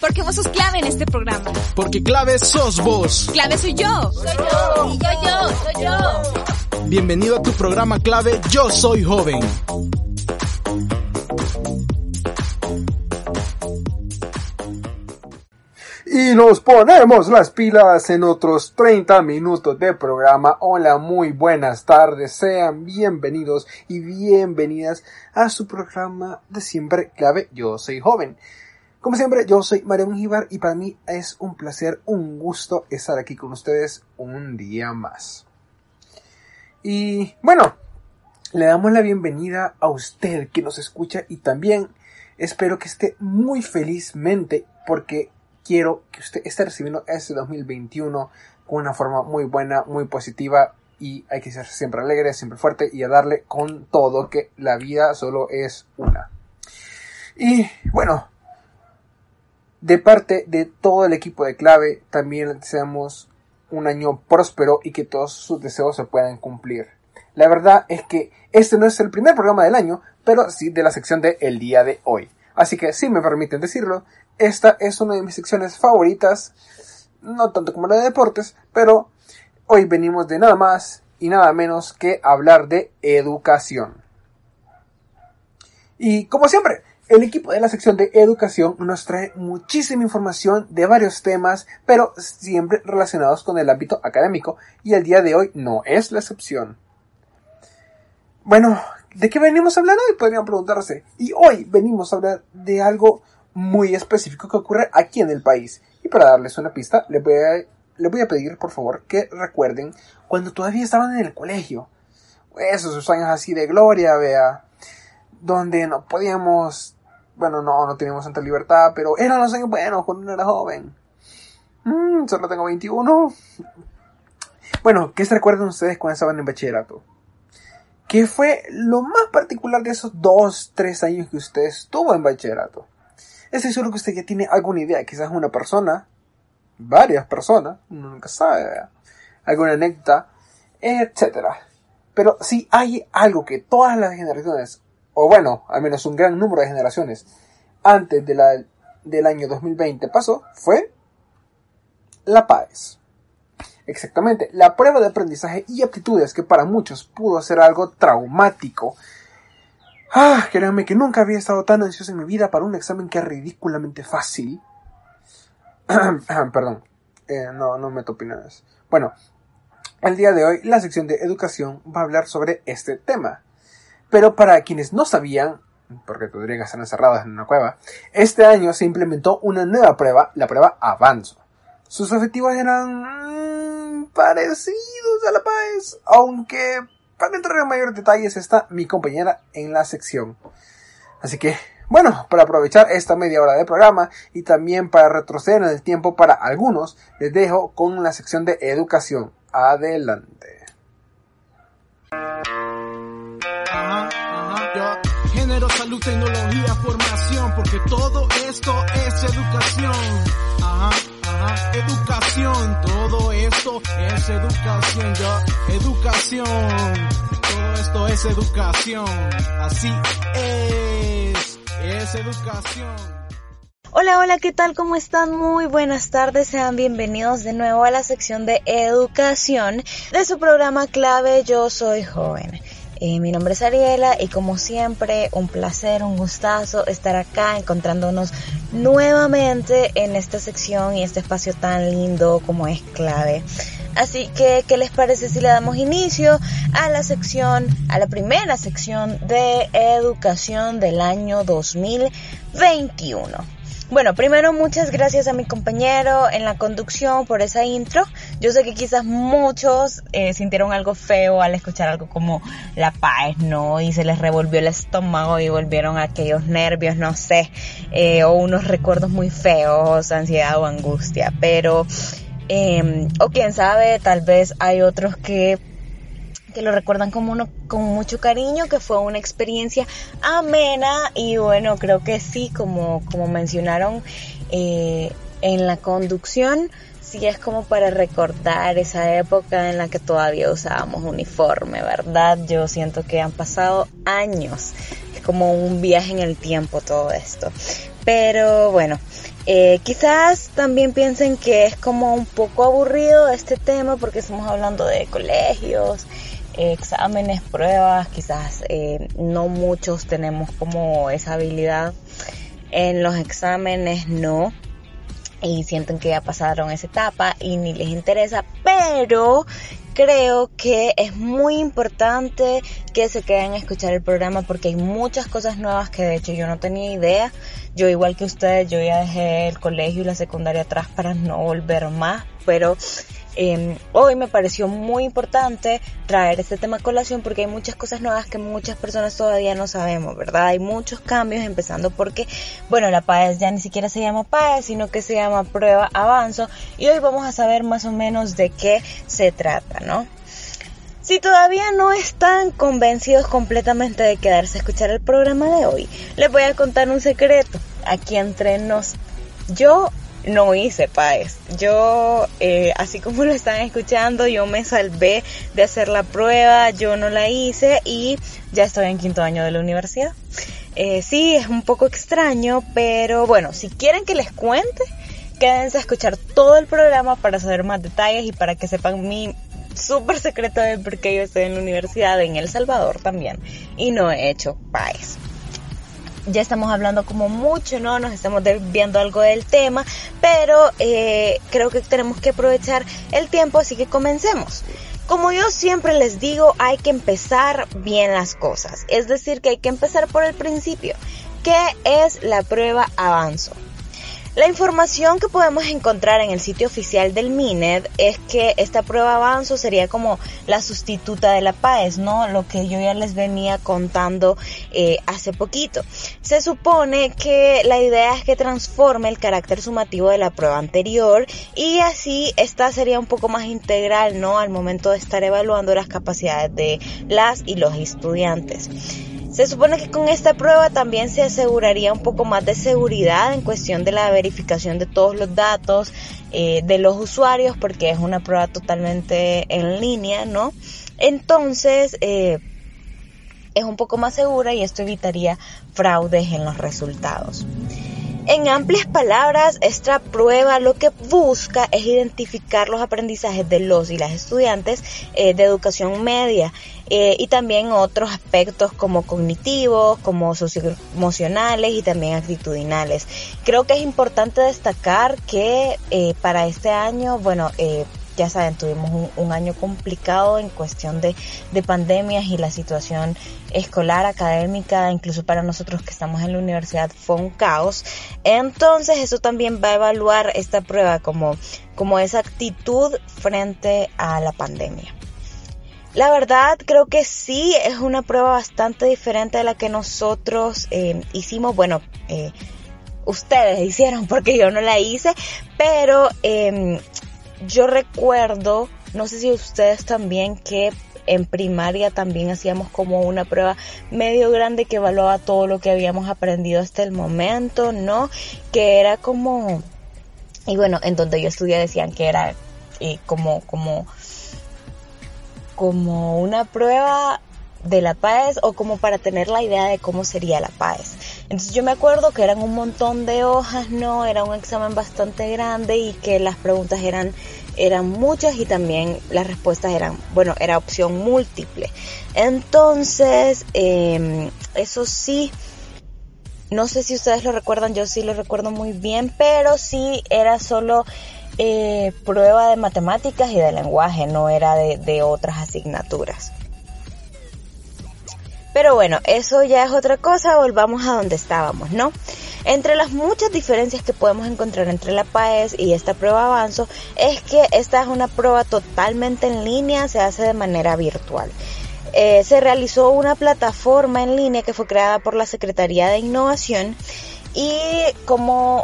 Porque vos sos clave en este programa. Porque clave sos vos. Clave soy yo. Soy yo. Y yo, yo, soy yo. Bienvenido a tu programa clave Yo Soy Joven. Y nos ponemos las pilas en otros 30 minutos de programa. Hola, muy buenas tardes. Sean bienvenidos y bienvenidas a su programa de siempre clave Yo Soy Joven. Como siempre, yo soy Mario Mujibar y para mí es un placer, un gusto estar aquí con ustedes un día más. Y bueno, le damos la bienvenida a usted que nos escucha y también espero que esté muy felizmente porque quiero que usted esté recibiendo este 2021 con una forma muy buena, muy positiva y hay que ser siempre alegre, siempre fuerte y a darle con todo que la vida solo es una. Y bueno, de parte de todo el equipo de clave, también deseamos un año próspero y que todos sus deseos se puedan cumplir. La verdad es que este no es el primer programa del año, pero sí de la sección de El día de hoy. Así que si me permiten decirlo, esta es una de mis secciones favoritas, no tanto como la de deportes, pero hoy venimos de nada más y nada menos que hablar de educación. Y como siempre, el equipo de la sección de educación nos trae muchísima información de varios temas, pero siempre relacionados con el ámbito académico, y el día de hoy no es la excepción. Bueno, ¿de qué venimos a hablar hoy? Podrían preguntarse. Y hoy venimos a hablar de algo muy específico que ocurre aquí en el país. Y para darles una pista, les voy a, voy a pedir, por favor, que recuerden cuando todavía estaban en el colegio. Esos años así de gloria, vea. Donde no podíamos bueno, no, no teníamos tanta libertad, pero eran los años buenos cuando uno era joven. Mm, solo tengo 21. Bueno, ¿qué se recuerdan ustedes cuando estaban en bachillerato? ¿Qué fue lo más particular de esos dos, tres años que usted estuvo en bachillerato? Estoy seguro que usted ya tiene alguna idea, quizás una persona, varias personas, uno nunca sabe, alguna anécdota, etcétera. Pero si hay algo que todas las generaciones o bueno, al menos un gran número de generaciones antes de del año 2020 pasó, fue la PAES. Exactamente, la prueba de aprendizaje y aptitudes que para muchos pudo ser algo traumático. Ah, créanme que nunca había estado tan ansioso en mi vida para un examen que es ridículamente fácil. Perdón, eh, no, no me opiniones. Bueno, el día de hoy la sección de educación va a hablar sobre este tema. Pero para quienes no sabían, porque tendrían que estar encerrados en una cueva, este año se implementó una nueva prueba, la prueba Avanzo. Sus objetivos eran mm, parecidos a la paz, aunque para entrar en mayores detalles está mi compañera en la sección. Así que, bueno, para aprovechar esta media hora de programa y también para retroceder en el tiempo para algunos, les dejo con la sección de educación. Adelante. Género, salud, tecnología, formación, porque todo esto es educación. Educación, todo esto es educación, yo, educación, todo esto es educación, así es, es educación. Hola, hola, ¿qué tal? ¿Cómo están? Muy buenas tardes, sean bienvenidos de nuevo a la sección de educación de su programa clave Yo Soy Joven. Eh, mi nombre es Ariela y como siempre un placer, un gustazo estar acá encontrándonos nuevamente en esta sección y este espacio tan lindo como es clave. Así que, ¿qué les parece si le damos inicio a la sección, a la primera sección de educación del año 2021? Bueno, primero muchas gracias a mi compañero en la conducción por esa intro. Yo sé que quizás muchos eh, sintieron algo feo al escuchar algo como La Paz, ¿no? Y se les revolvió el estómago y volvieron aquellos nervios, no sé, eh, o unos recuerdos muy feos, ansiedad o angustia. Pero, eh, o quién sabe, tal vez hay otros que que lo recuerdan como uno con mucho cariño, que fue una experiencia amena y bueno, creo que sí, como, como mencionaron eh, en la conducción, sí es como para recordar esa época en la que todavía usábamos uniforme, ¿verdad? Yo siento que han pasado años, es como un viaje en el tiempo todo esto. Pero bueno, eh, quizás también piensen que es como un poco aburrido este tema porque estamos hablando de colegios, exámenes, pruebas, quizás eh, no muchos tenemos como esa habilidad. En los exámenes no, y sienten que ya pasaron esa etapa y ni les interesa, pero creo que es muy importante que se queden a escuchar el programa porque hay muchas cosas nuevas que de hecho yo no tenía idea. Yo igual que ustedes, yo ya dejé el colegio y la secundaria atrás para no volver más, pero Em, hoy me pareció muy importante traer este tema a colación porque hay muchas cosas nuevas que muchas personas todavía no sabemos, ¿verdad? Hay muchos cambios, empezando porque, bueno, la PAES ya ni siquiera se llama PAES, sino que se llama Prueba Avanzo y hoy vamos a saber más o menos de qué se trata, ¿no? Si todavía no están convencidos completamente de quedarse a escuchar el programa de hoy, les voy a contar un secreto aquí entre nos. Yo no hice PAES. Yo, eh, así como lo están escuchando, yo me salvé de hacer la prueba, yo no la hice y ya estoy en quinto año de la universidad. Eh, sí, es un poco extraño, pero bueno, si quieren que les cuente, quédense a escuchar todo el programa para saber más detalles y para que sepan mi súper secreto de por qué yo estoy en la universidad en El Salvador también y no he hecho PAES ya estamos hablando como mucho, ¿no? Nos estamos desviando algo del tema, pero eh, creo que tenemos que aprovechar el tiempo, así que comencemos. Como yo siempre les digo, hay que empezar bien las cosas, es decir, que hay que empezar por el principio. ¿Qué es la prueba avanzo? La información que podemos encontrar en el sitio oficial del MINED es que esta prueba avanzo sería como la sustituta de la PAES, ¿no? Lo que yo ya les venía contando eh, hace poquito. Se supone que la idea es que transforme el carácter sumativo de la prueba anterior y así esta sería un poco más integral, ¿no? Al momento de estar evaluando las capacidades de las y los estudiantes. Se supone que con esta prueba también se aseguraría un poco más de seguridad en cuestión de la verificación de todos los datos eh, de los usuarios porque es una prueba totalmente en línea, ¿no? Entonces, eh, es un poco más segura y esto evitaría fraudes en los resultados. En amplias palabras, esta prueba lo que busca es identificar los aprendizajes de los y las estudiantes eh, de educación media eh, y también otros aspectos como cognitivos, como socioemocionales y también actitudinales. Creo que es importante destacar que eh, para este año, bueno, ya saben, tuvimos un, año complicado en cuestión de, de, pandemias y la situación escolar, académica, incluso para nosotros que estamos en la universidad fue un caos. Entonces eso también va a evaluar esta prueba como, como esa actitud frente a la pandemia. La verdad creo que sí es una prueba bastante diferente de la que nosotros eh, hicimos. Bueno, eh, ustedes hicieron porque yo no la hice, pero eh, yo recuerdo, no sé si ustedes también, que en primaria también hacíamos como una prueba medio grande que evaluaba todo lo que habíamos aprendido hasta el momento, ¿no? Que era como, y bueno, en donde yo estudié decían que era eh, como, como, como una prueba de la PAES o como para tener la idea de cómo sería la PAES. Entonces yo me acuerdo que eran un montón de hojas, ¿no? Era un examen bastante grande y que las preguntas eran, eran muchas y también las respuestas eran, bueno, era opción múltiple. Entonces, em, eso sí, no sé si ustedes lo recuerdan, yo sí lo recuerdo muy bien, pero sí era solo eh, prueba de matemáticas y de lenguaje, no era de, de otras asignaturas. Pero bueno, eso ya es otra cosa, volvamos a donde estábamos, ¿no? Entre las muchas diferencias que podemos encontrar entre la PAES y esta prueba avanzo es que esta es una prueba totalmente en línea, se hace de manera virtual. Eh, se realizó una plataforma en línea que fue creada por la Secretaría de Innovación y como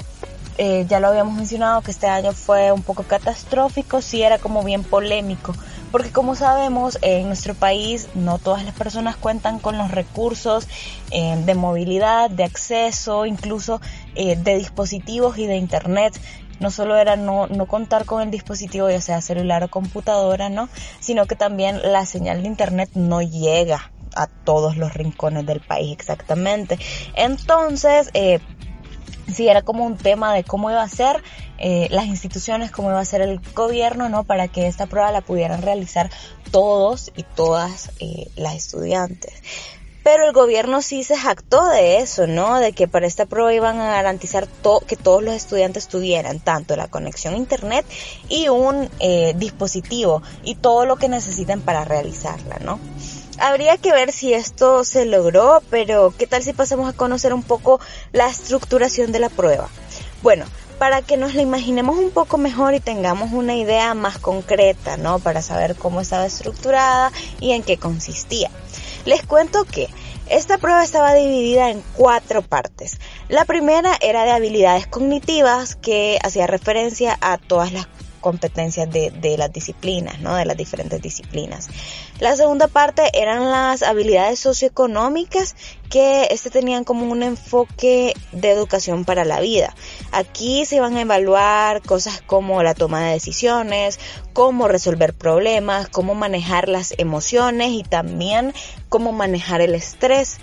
eh, ya lo habíamos mencionado que este año fue un poco catastrófico, sí era como bien polémico porque como sabemos en nuestro país no todas las personas cuentan con los recursos eh, de movilidad, de acceso, incluso eh, de dispositivos y de internet no solo era no, no contar con el dispositivo, ya sea celular o computadora, ¿no? Sino que también la señal de internet no llega a todos los rincones del país exactamente. Entonces, eh, sí era como un tema de cómo iba a ser eh, las instituciones, cómo iba a ser el gobierno, ¿no? Para que esta prueba la pudieran realizar todos y todas eh, las estudiantes. Pero el gobierno sí se jactó de eso, ¿no? De que para esta prueba iban a garantizar que todos los estudiantes tuvieran tanto la conexión a internet y un eh, dispositivo y todo lo que necesitan para realizarla, ¿no? Habría que ver si esto se logró, pero ¿qué tal si pasamos a conocer un poco la estructuración de la prueba? Bueno, para que nos la imaginemos un poco mejor y tengamos una idea más concreta, ¿no? Para saber cómo estaba estructurada y en qué consistía. Les cuento que esta prueba estaba dividida en cuatro partes. La primera era de habilidades cognitivas que hacía referencia a todas las competencias de, de, las disciplinas, ¿no? De las diferentes disciplinas. La segunda parte eran las habilidades socioeconómicas que este tenían como un enfoque de educación para la vida. Aquí se iban a evaluar cosas como la toma de decisiones, cómo resolver problemas, cómo manejar las emociones y también cómo manejar el estrés.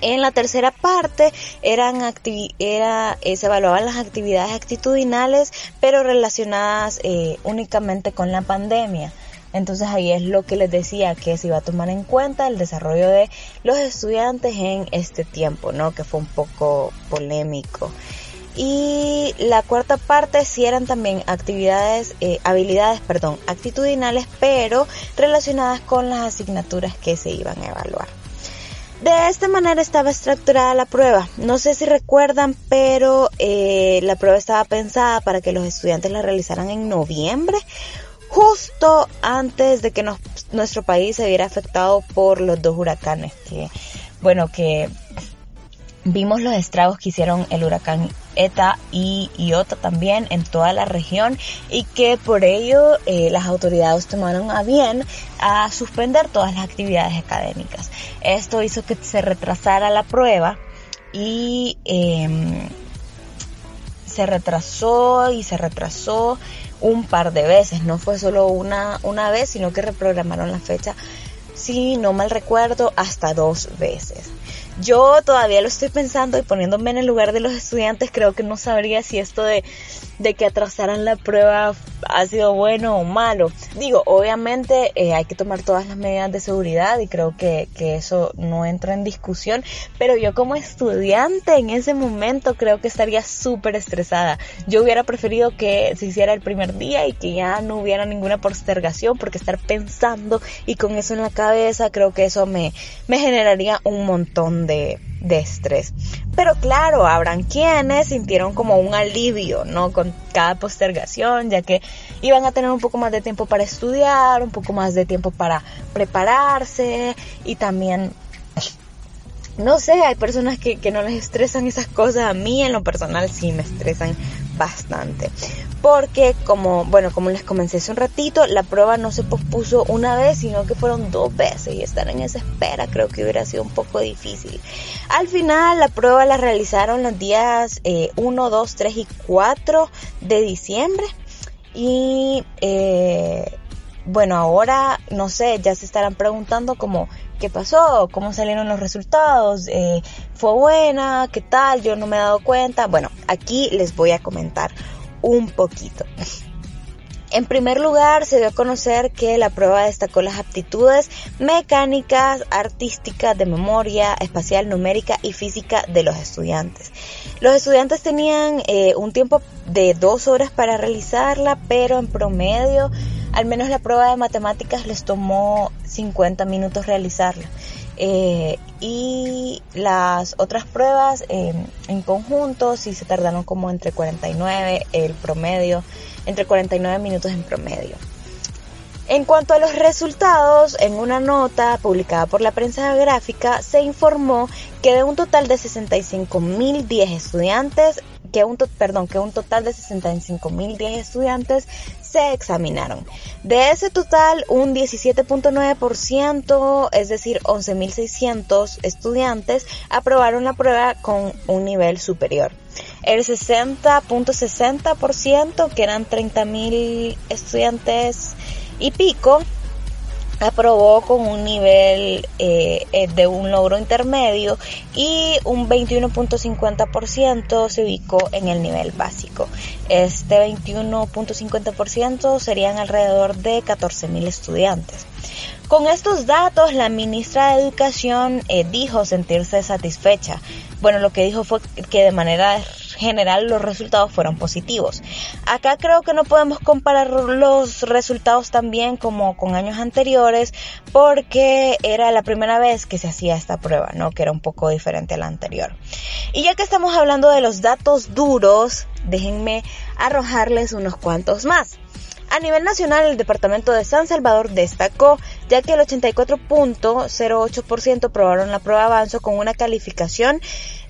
En la tercera parte eran era, eh, se evaluaban las actividades actitudinales, pero relacionadas eh, únicamente con la pandemia. Entonces ahí es lo que les decía que se iba a tomar en cuenta el desarrollo de los estudiantes en este tiempo, ¿no? Que fue un poco polémico. Y la cuarta parte sí eran también actividades, eh, habilidades, perdón, actitudinales, pero relacionadas con las asignaturas que se iban a evaluar. De esta manera estaba estructurada la prueba. No sé si recuerdan, pero eh, la prueba estaba pensada para que los estudiantes la realizaran en noviembre, justo antes de que nuestro país se viera afectado por los dos huracanes que, bueno, que vimos los estragos que hicieron el huracán ETA y Iota también en toda la región y que por ello eh, las autoridades tomaron a bien a suspender todas las actividades académicas. Esto hizo que se retrasara la prueba y em, se retrasó y se retrasó un par de veces, no fue solo una, una vez, sino que reprogramaron la fecha, si no mal recuerdo, hasta dos veces. Yo todavía lo estoy pensando y poniéndome en el lugar de los estudiantes, creo que no sabría si esto de, de que atrasaran la prueba ha sido bueno o malo. Digo, obviamente eh, hay que tomar todas las medidas de seguridad y creo que, que eso no entra en discusión, pero yo como estudiante en ese momento creo que estaría súper estresada. Yo hubiera preferido que se hiciera el primer día y que ya no hubiera ninguna postergación porque estar pensando y con eso en la cabeza creo que eso me, me generaría un montón de, estrés. Pero claro, habrán quienes sintieron como un alivio, ¿no? Con cada postergación, ya que iban a tener un poco más de tiempo para estudiar, un poco más de tiempo para prepararse y también no sé, hay personas que, que, no les estresan esas cosas. A mí en lo personal sí me estresan bastante. Porque como, bueno, como les comencé hace un ratito, la prueba no se pospuso una vez, sino que fueron dos veces y estar en esa espera creo que hubiera sido un poco difícil. Al final la prueba la realizaron los días 1, 2, 3 y 4 de diciembre. Y eh, bueno, ahora no sé, ya se estarán preguntando como qué pasó, cómo salieron los resultados, eh, fue buena, qué tal, yo no me he dado cuenta. Bueno, aquí les voy a comentar un poquito. En primer lugar, se dio a conocer que la prueba destacó las aptitudes mecánicas, artísticas, de memoria, espacial, numérica y física de los estudiantes. Los estudiantes tenían eh, un tiempo de dos horas para realizarla, pero en promedio al menos la prueba de matemáticas les tomó 50 minutos realizarla. Eh, y las otras pruebas eh, en conjunto sí se tardaron como entre 49 el promedio, entre 49 minutos en promedio. En cuanto a los resultados, en una nota publicada por la prensa gráfica se informó que de un total de 65.010 estudiantes, que un, perdón, que un total de 65.010 estudiantes se examinaron. De ese total, un 17.9%, es decir, 11.600 estudiantes, aprobaron la prueba con un nivel superior. El 60.60%, que eran 30.000 estudiantes y pico, aprobó con un nivel eh, eh, de un logro intermedio y un 21.50% se ubicó en el nivel básico. Este 21.50% serían alrededor de 14.000 estudiantes. Con estos datos, la ministra de Educación eh, dijo sentirse satisfecha. Bueno, lo que dijo fue que de manera general los resultados fueron positivos. Acá creo que no podemos comparar los resultados también como con años anteriores porque era la primera vez que se hacía esta prueba, ¿no? Que era un poco diferente a la anterior. Y ya que estamos hablando de los datos duros, déjenme arrojarles unos cuantos más. A nivel nacional, el departamento de San Salvador destacó, ya que el 84.08% probaron la prueba avanzo con una calificación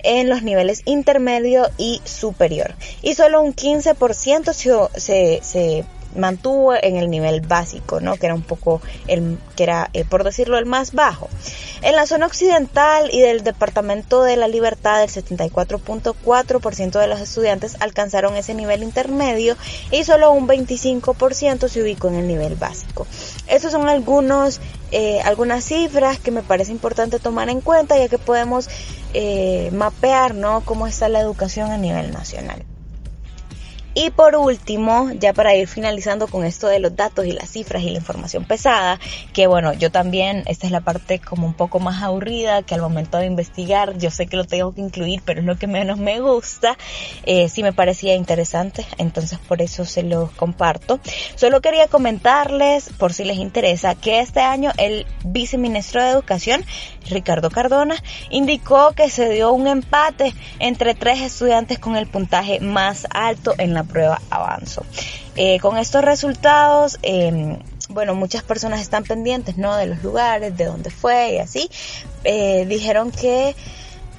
en los niveles intermedio y superior. Y solo un 15% se, se mantuvo en el nivel básico, ¿no? Que era un poco el, que era, eh, por decirlo, el más bajo. En la zona occidental y del Departamento de la Libertad, el 74.4% de los estudiantes alcanzaron ese nivel intermedio y solo un 25% se ubicó en el nivel básico. Estos son algunos, eh, algunas cifras que me parece importante tomar en cuenta ya que podemos eh, mapear, ¿no? Cómo está la educación a nivel nacional. Y por último, ya para ir finalizando con esto de los datos y las cifras y la información pesada, que bueno, yo también, esta es la parte como un poco más aburrida, que al momento de investigar, yo sé que lo tengo que incluir, pero es lo que menos me gusta, eh, sí me parecía interesante, entonces por eso se los comparto. Solo quería comentarles, por si les interesa, que este año el viceministro de Educación, Ricardo Cardona, indicó que se dio un empate entre tres estudiantes con el puntaje más alto en la prueba avanzo. Eh, con estos resultados, em, bueno, muchas personas están pendientes, ¿no? De los lugares, de dónde fue y así. Eh, dijeron que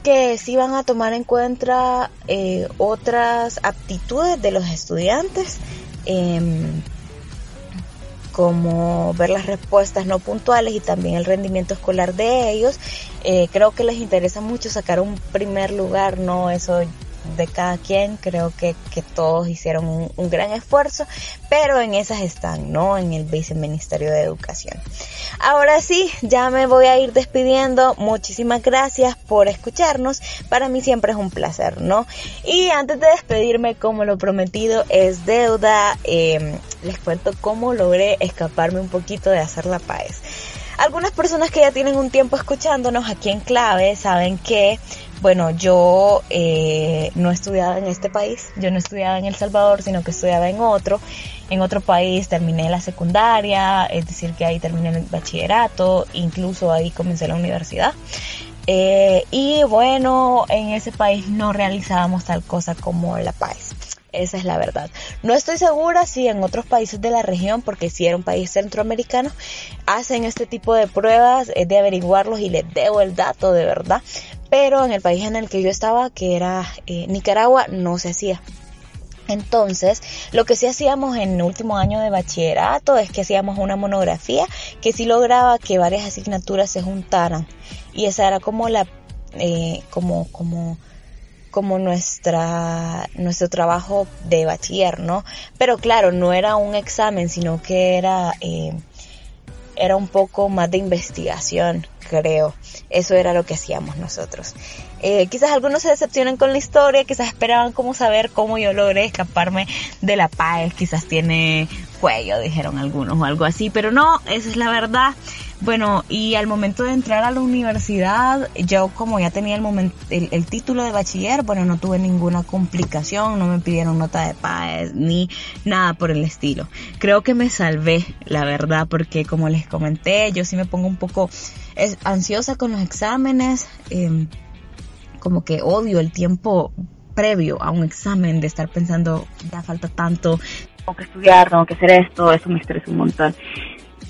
que sí van a tomar en cuenta eh, otras aptitudes de los estudiantes, em, como ver las respuestas no puntuales y también el rendimiento escolar de ellos. creo que les interesa mucho sacar un primer lugar, ¿no? Eso de cada quien, creo que, que todos hicieron un, gran esfuerzo, pero en esas están, ¿no? En el Viceministerio de Educación. Ahora sí, ya me voy a ir despidiendo. Muchísimas gracias por escucharnos. Para mí siempre es un placer, ¿no? Y antes de despedirme, como lo prometido es deuda, em, les cuento cómo logré escaparme un poquito de hacer la paz. Algunas personas que ya tienen un tiempo escuchándonos aquí en clave saben que bueno, yo eh, no estudiaba en este país, yo no estudiaba en El Salvador, sino que estudiaba en otro. En otro país terminé la secundaria, es decir, que ahí terminé el bachillerato, incluso ahí comencé la universidad. Eh, y bueno, en ese país no realizábamos tal cosa como la paz. Esa es la verdad. No estoy segura si en otros países de la región, porque si era un país centroamericano, hacen este tipo de pruebas, es de averiguarlos y les debo el dato de verdad. Pero en el país en el que yo estaba, que era eh, Nicaragua, no se hacía. Entonces, lo que sí hacíamos en el último año de bachillerato es que hacíamos una monografía que sí lograba que varias asignaturas se juntaran. Y esa era como la, eh, como, como, como nuestra, nuestro trabajo de bachiller, ¿no? Pero claro, no era un examen, sino que era, eh, era un poco más de investigación, creo. Eso era lo que hacíamos nosotros. Eh, quizás algunos se decepcionan con la historia, quizás esperaban como saber cómo yo logré escaparme de la paz, quizás tiene cuello, dijeron algunos o algo así, pero no, esa es la verdad. Bueno, y al momento de entrar a la universidad, yo como ya tenía el, momento, el, título de bachiller, bueno, no tuve ninguna complicación, no me pidieron nota de paz ni nada por el estilo. Creo que me salvé, la verdad, porque como les comenté, yo sí me pongo un poco ansiosa con los exámenes, em, como que odio el tiempo previo a un examen de estar pensando, ya falta tanto, tengo que estudiar, tengo que hacer esto, eso me estresa un montón.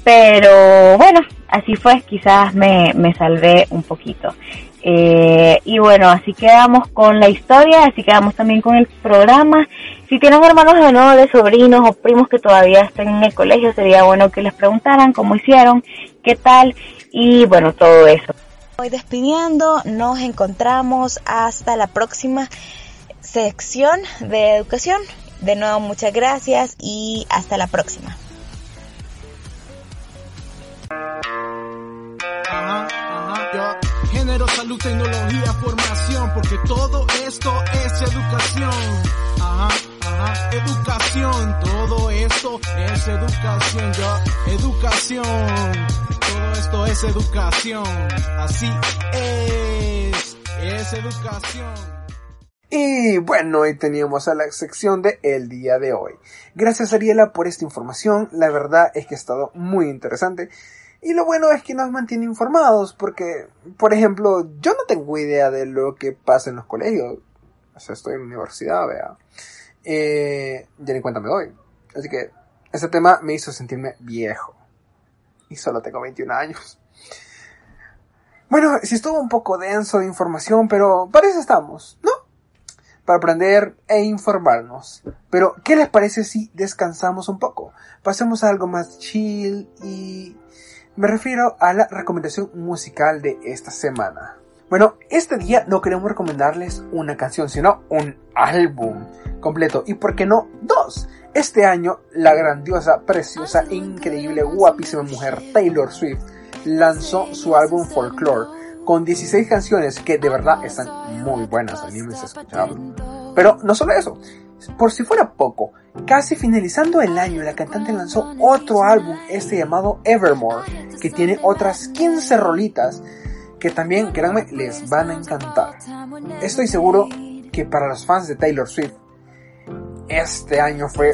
Pero bueno, así fue, quizás me, me salvé un poquito. Eh, y bueno, así quedamos con la historia, así quedamos también con el programa. Si tienen hermanos menores, sobrinos o primos que todavía estén en el colegio, sería bueno que les preguntaran cómo hicieron, qué tal y bueno, todo eso. Voy despidiendo, nos encontramos hasta la próxima sección de educación. De nuevo, muchas gracias y hasta la próxima. Género, salud, tecnología, formación, porque todo esto es educación. Ajá, ajá, educación, todo esto es educación, yo, educación, todo esto es educación, así es, es educación. Y bueno, hoy teníamos a la sección de El día de hoy. Gracias Ariela por esta información, la verdad es que ha estado muy interesante. Y lo bueno es que nos mantiene informados, porque, por ejemplo, yo no tengo idea de lo que pasa en los colegios. O sea, estoy en universidad, vea. Eh, ya ni cuenta me doy. Así que ese tema me hizo sentirme viejo. Y solo tengo 21 años. Bueno, sí estuvo un poco denso de información, pero para eso estamos, ¿no? Para aprender e informarnos. Pero, ¿qué les parece si descansamos un poco? Pasemos a algo más chill y me refiero a la recomendación musical de esta semana. Bueno, este día no queremos recomendarles una canción, sino un álbum completo. Y por qué no, dos. Este año, la grandiosa, preciosa, increíble, guapísima mujer Taylor Swift lanzó su álbum Folklore con 16 canciones que de verdad están muy buenas, anímense a escucharlo. Pero no solo eso, por si fuera poco, casi finalizando el año la cantante lanzó otro álbum, este llamado Evermore, que tiene otras 15 rolitas que también, créanme, les van a encantar. Estoy seguro que para los fans de Taylor Swift, este año fue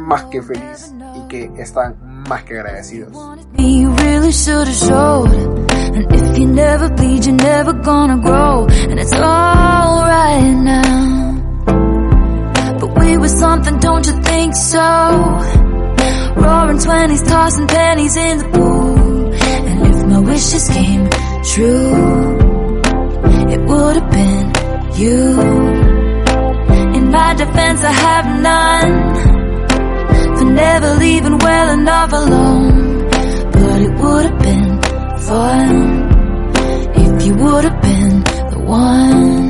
más que feliz y que están más que agradecidos. We were something, don't you think so? Roaring twenties, tossing pennies in the pool. And if my wishes came true, it would have been you. In my defense, I have none for never leaving well enough alone. But it would have been fun if you would have been the one.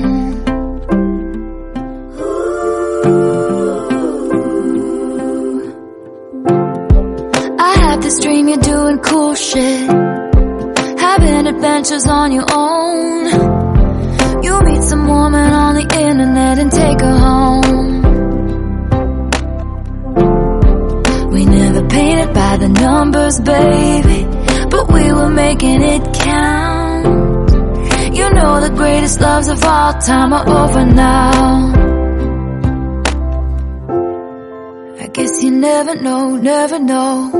Shit Having adventures on your own. You meet some woman on the internet and take her home. We never painted by the numbers, baby But we were making it count. You know the greatest loves of all time are over now. I guess you never know, never know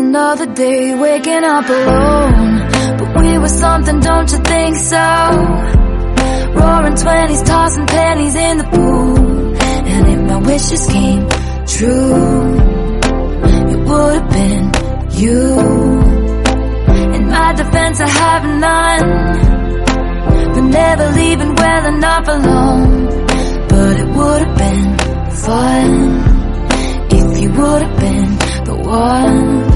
another day waking up alone. But we were something, don't you think so? Roaring twenties, tossing pennies in the pool. And if my wishes came true It would have been you. In my defense I have none. For never leaving well enough alone. But it would have been fun. If you would have been the one.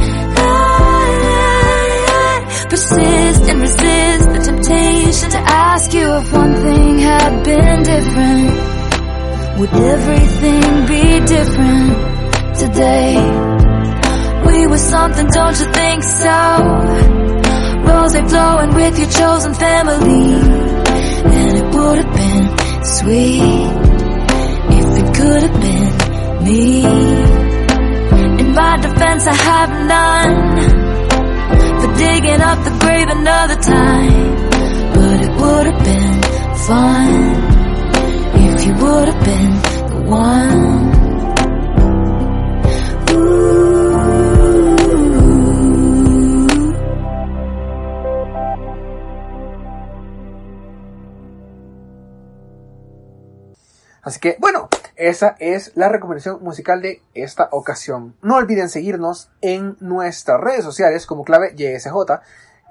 Persist and resist the temptation to ask you if one thing had been different. Would everything be different today? We were something, don't you think so? Rose blowing with your chosen family. And it would have been sweet if it could have been me my defense, I have none for digging up the grave another time. But it would have been fun if you would have been the one. Así que, bueno, esa es la recomendación musical de esta ocasión. No olviden seguirnos en nuestras redes sociales como clave YSJ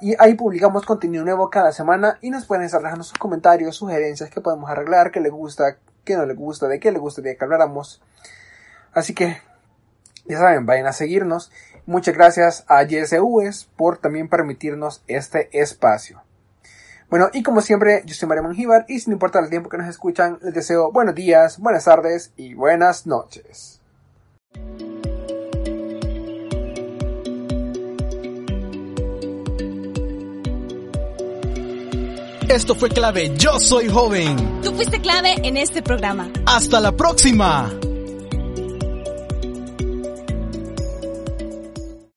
y ahí publicamos contenido nuevo cada semana y nos pueden estar dejando sus comentarios, sugerencias que podemos arreglar, qué les gusta, qué no les gusta, de qué les gustaría que habláramos. Así que, ya saben, vayan a seguirnos. Muchas gracias a YSUS por también permitirnos este espacio. Bueno, y como siempre, yo soy María Mangíbar y sin importar el tiempo que nos escuchan, les deseo buenos días, buenas tardes y buenas noches. Esto fue clave, yo soy joven. Tú fuiste clave en este programa. Hasta la próxima.